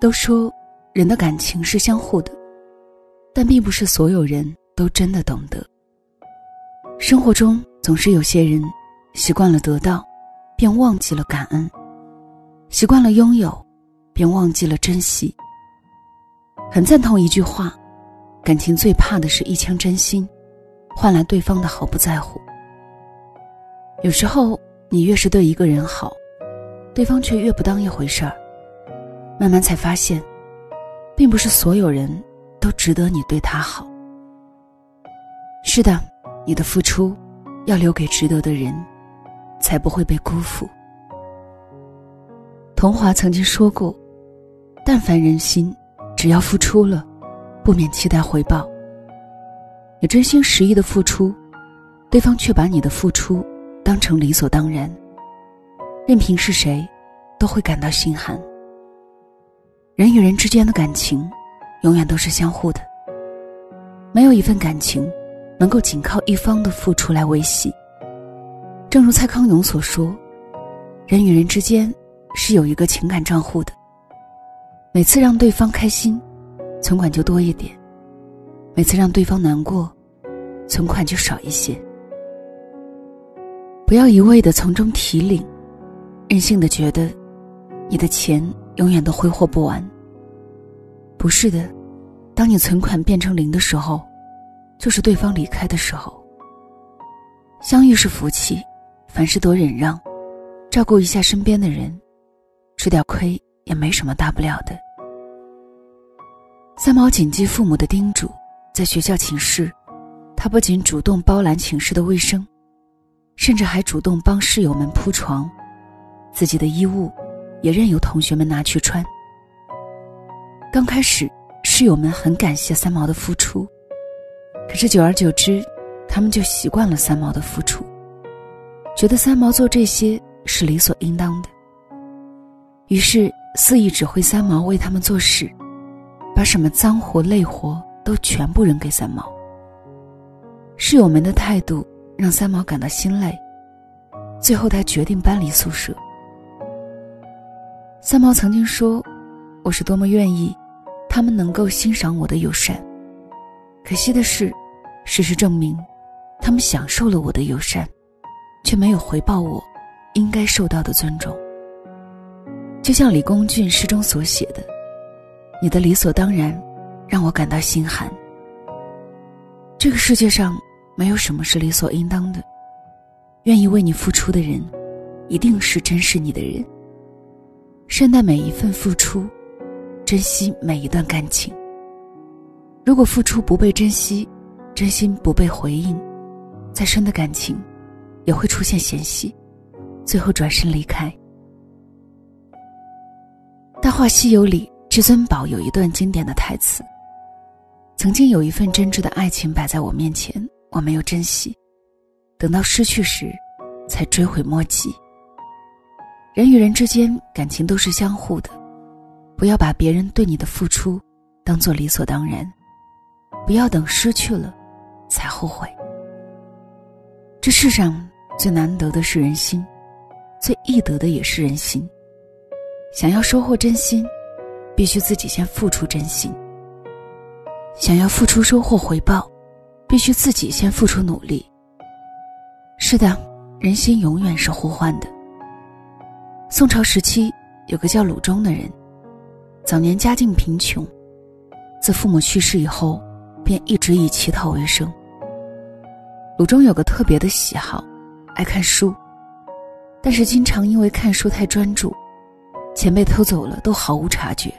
都说，人的感情是相互的，但并不是所有人都真的懂得。生活中总是有些人，习惯了得到，便忘记了感恩；习惯了拥有，便忘记了珍惜。很赞同一句话：感情最怕的是一腔真心，换来对方的毫不在乎。有时候，你越是对一个人好，对方却越不当一回事儿。慢慢才发现，并不是所有人都值得你对他好。是的，你的付出要留给值得的人，才不会被辜负。童华曾经说过：“但凡人心，只要付出了，不免期待回报。你真心实意的付出，对方却把你的付出当成理所当然，任凭是谁，都会感到心寒。”人与人之间的感情，永远都是相互的。没有一份感情，能够仅靠一方的付出来维系。正如蔡康永所说：“人与人之间是有一个情感账户的。每次让对方开心，存款就多一点；每次让对方难过，存款就少一些。不要一味的从中提领，任性的觉得你的钱。”永远都挥霍不完。不是的，当你存款变成零的时候，就是对方离开的时候。相遇是福气，凡事多忍让，照顾一下身边的人，吃点亏也没什么大不了的。三毛谨记父母的叮嘱，在学校寝室，他不仅主动包揽寝室的卫生，甚至还主动帮室友们铺床，自己的衣物。也任由同学们拿去穿。刚开始，室友们很感谢三毛的付出，可是久而久之，他们就习惯了三毛的付出，觉得三毛做这些是理所应当的。于是肆意指挥三毛为他们做事，把什么脏活累活都全部扔给三毛。室友们的态度让三毛感到心累，最后他决定搬离宿舍。三毛曾经说：“我是多么愿意，他们能够欣赏我的友善。可惜的是，事实证明，他们享受了我的友善，却没有回报我应该受到的尊重。就像李公俊诗中所写的：‘你的理所当然，让我感到心寒。’这个世界上没有什么是理所应当的，愿意为你付出的人，一定是珍视你的人。”善待每一份付出，珍惜每一段感情。如果付出不被珍惜，真心不被回应，再深的感情，也会出现嫌隙，最后转身离开。《大话西游》里，至尊宝有一段经典的台词：“曾经有一份真挚的爱情摆在我面前，我没有珍惜，等到失去时，才追悔莫及。”人与人之间感情都是相互的，不要把别人对你的付出当做理所当然，不要等失去了才后悔。这世上最难得的是人心，最易得的也是人心。想要收获真心，必须自己先付出真心；想要付出收获回报，必须自己先付出努力。是的，人心永远是互换的。宋朝时期，有个叫鲁中的人，早年家境贫穷，自父母去世以后，便一直以乞讨为生。鲁中有个特别的喜好，爱看书，但是经常因为看书太专注，钱被偷走了都毫无察觉。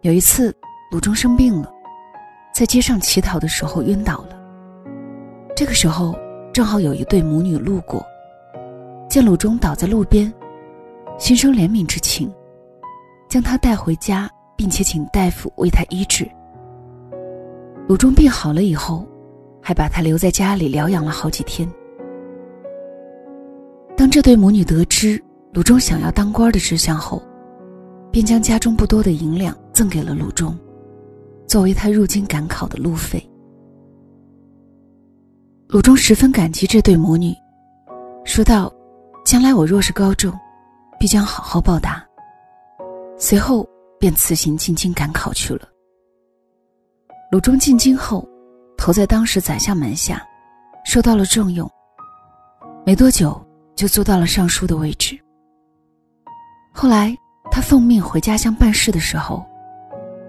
有一次，鲁中生病了，在街上乞讨的时候晕倒了。这个时候，正好有一对母女路过。见鲁中倒在路边，心生怜悯之情，将他带回家，并且请大夫为他医治。鲁中病好了以后，还把他留在家里疗养了好几天。当这对母女得知鲁中想要当官的志向后，便将家中不多的银两赠给了鲁中，作为他入京赶考的路费。鲁中十分感激这对母女，说道。将来我若是高中，必将好好报答。随后便辞行进京赶考去了。鲁中进京后，投在当时宰相门下，受到了重用。没多久就做到了尚书的位置。后来他奉命回家乡办事的时候，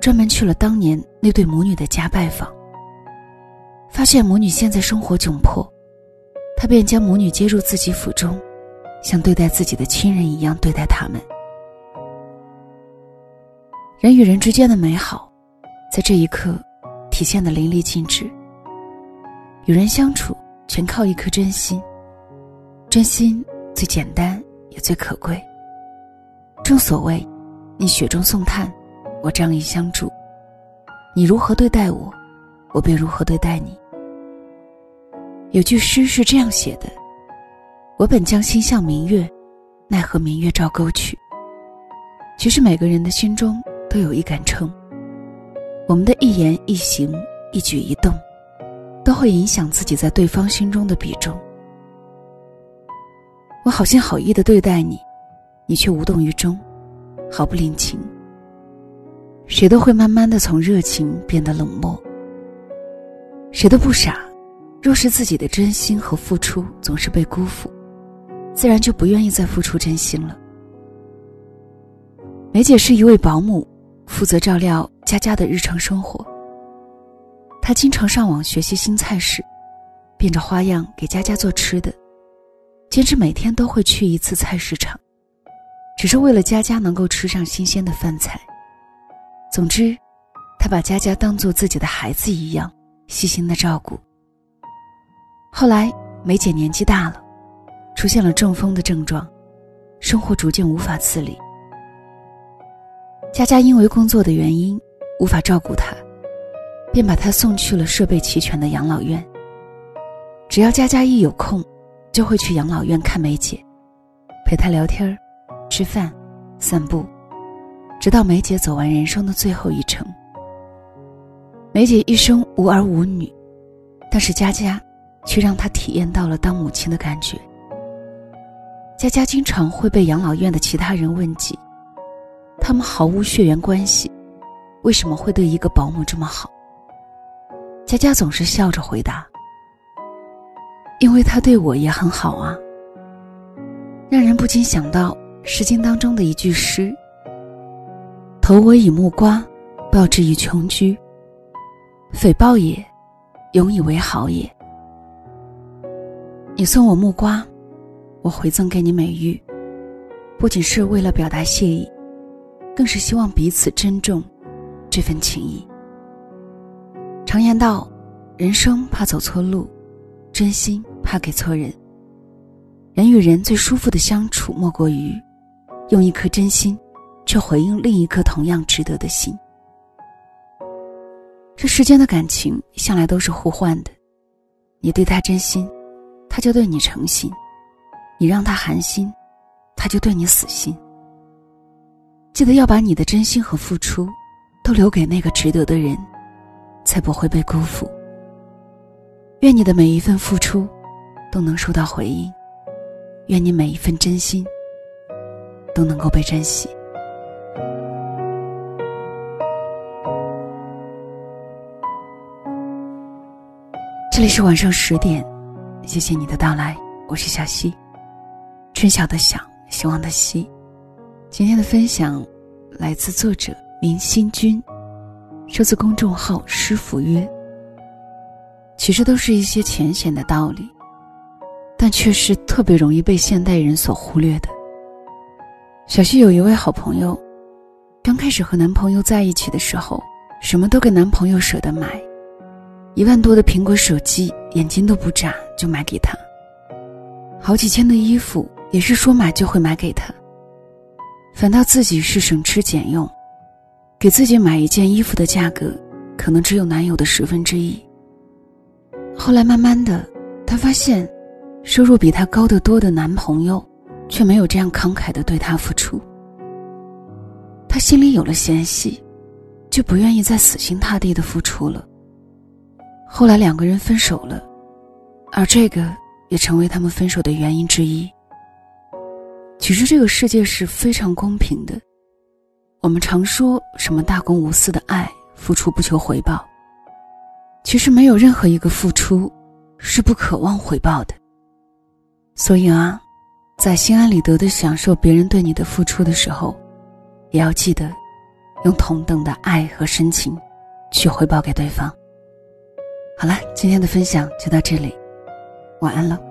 专门去了当年那对母女的家拜访。发现母女现在生活窘迫，他便将母女接入自己府中，像对待自己的亲人一样对待他们。人与人之间的美好，在这一刻。体现的淋漓尽致。与人相处，全靠一颗真心。真心最简单，也最可贵。正所谓，你雪中送炭，我仗义相助。你如何对待我，我便如何对待你。有句诗是这样写的：“我本将心向明月，奈何明月照沟渠。”其实每个人的心中都有一杆秤。我们的一言一行、一举一动，都会影响自己在对方心中的比重。我好心好意的对待你，你却无动于衷，毫不领情。谁都会慢慢的从热情变得冷漠。谁都不傻，若是自己的真心和付出总是被辜负，自然就不愿意再付出真心了。梅姐是一位保姆。负责照料佳佳的日常生活。她经常上网学习新菜式，变着花样给佳佳做吃的，坚持每天都会去一次菜市场，只是为了佳佳能够吃上新鲜的饭菜。总之，他把佳佳当做自己的孩子一样细心的照顾。后来，梅姐年纪大了，出现了中风的症状，生活逐渐无法自理。佳佳因为工作的原因无法照顾他，便把他送去了设备齐全的养老院。只要佳佳一有空，就会去养老院看梅姐，陪她聊天吃饭、散步，直到梅姐走完人生的最后一程。梅姐一生无儿无女，但是佳佳却让她体验到了当母亲的感觉。佳佳经常会被养老院的其他人问及。他们毫无血缘关系，为什么会对一个保姆这么好？佳佳总是笑着回答：“因为他对我也很好啊。”让人不禁想到《诗经》当中的一句诗：“投我以木瓜，报之以琼居。匪报也，永以为好也。”你送我木瓜，我回赠给你美玉，不仅是为了表达谢意。更是希望彼此珍重这份情谊。常言道：“人生怕走错路，真心怕给错人。”人与人最舒服的相处，莫过于用一颗真心，去回应另一颗同样值得的心。这世间的感情向来都是互换的，你对他真心，他就对你诚心；你让他寒心，他就对你死心。记得要把你的真心和付出，都留给那个值得的人，才不会被辜负。愿你的每一份付出，都能收到回应；愿你每一份真心，都能够被珍惜。这里是晚上十点，谢谢你的到来，我是小溪，春晓的晓，希望的希。今天的分享来自作者明心君，收自公众号“师傅约”。其实都是一些浅显的道理，但却是特别容易被现代人所忽略的。小溪有一位好朋友，刚开始和男朋友在一起的时候，什么都给男朋友舍得买，一万多的苹果手机，眼睛都不眨就买给他；好几千的衣服，也是说买就会买给他。反倒自己是省吃俭用，给自己买一件衣服的价格，可能只有男友的十分之一。后来慢慢的，她发现，收入比她高得多的男朋友，却没有这样慷慨的对她付出。她心里有了嫌隙，就不愿意再死心塌地的付出了。后来两个人分手了，而这个也成为他们分手的原因之一。其实这个世界是非常公平的，我们常说什么大公无私的爱，付出不求回报。其实没有任何一个付出是不渴望回报的。所以啊，在心安理得的享受别人对你的付出的时候，也要记得用同等的爱和深情去回报给对方。好了，今天的分享就到这里，晚安了。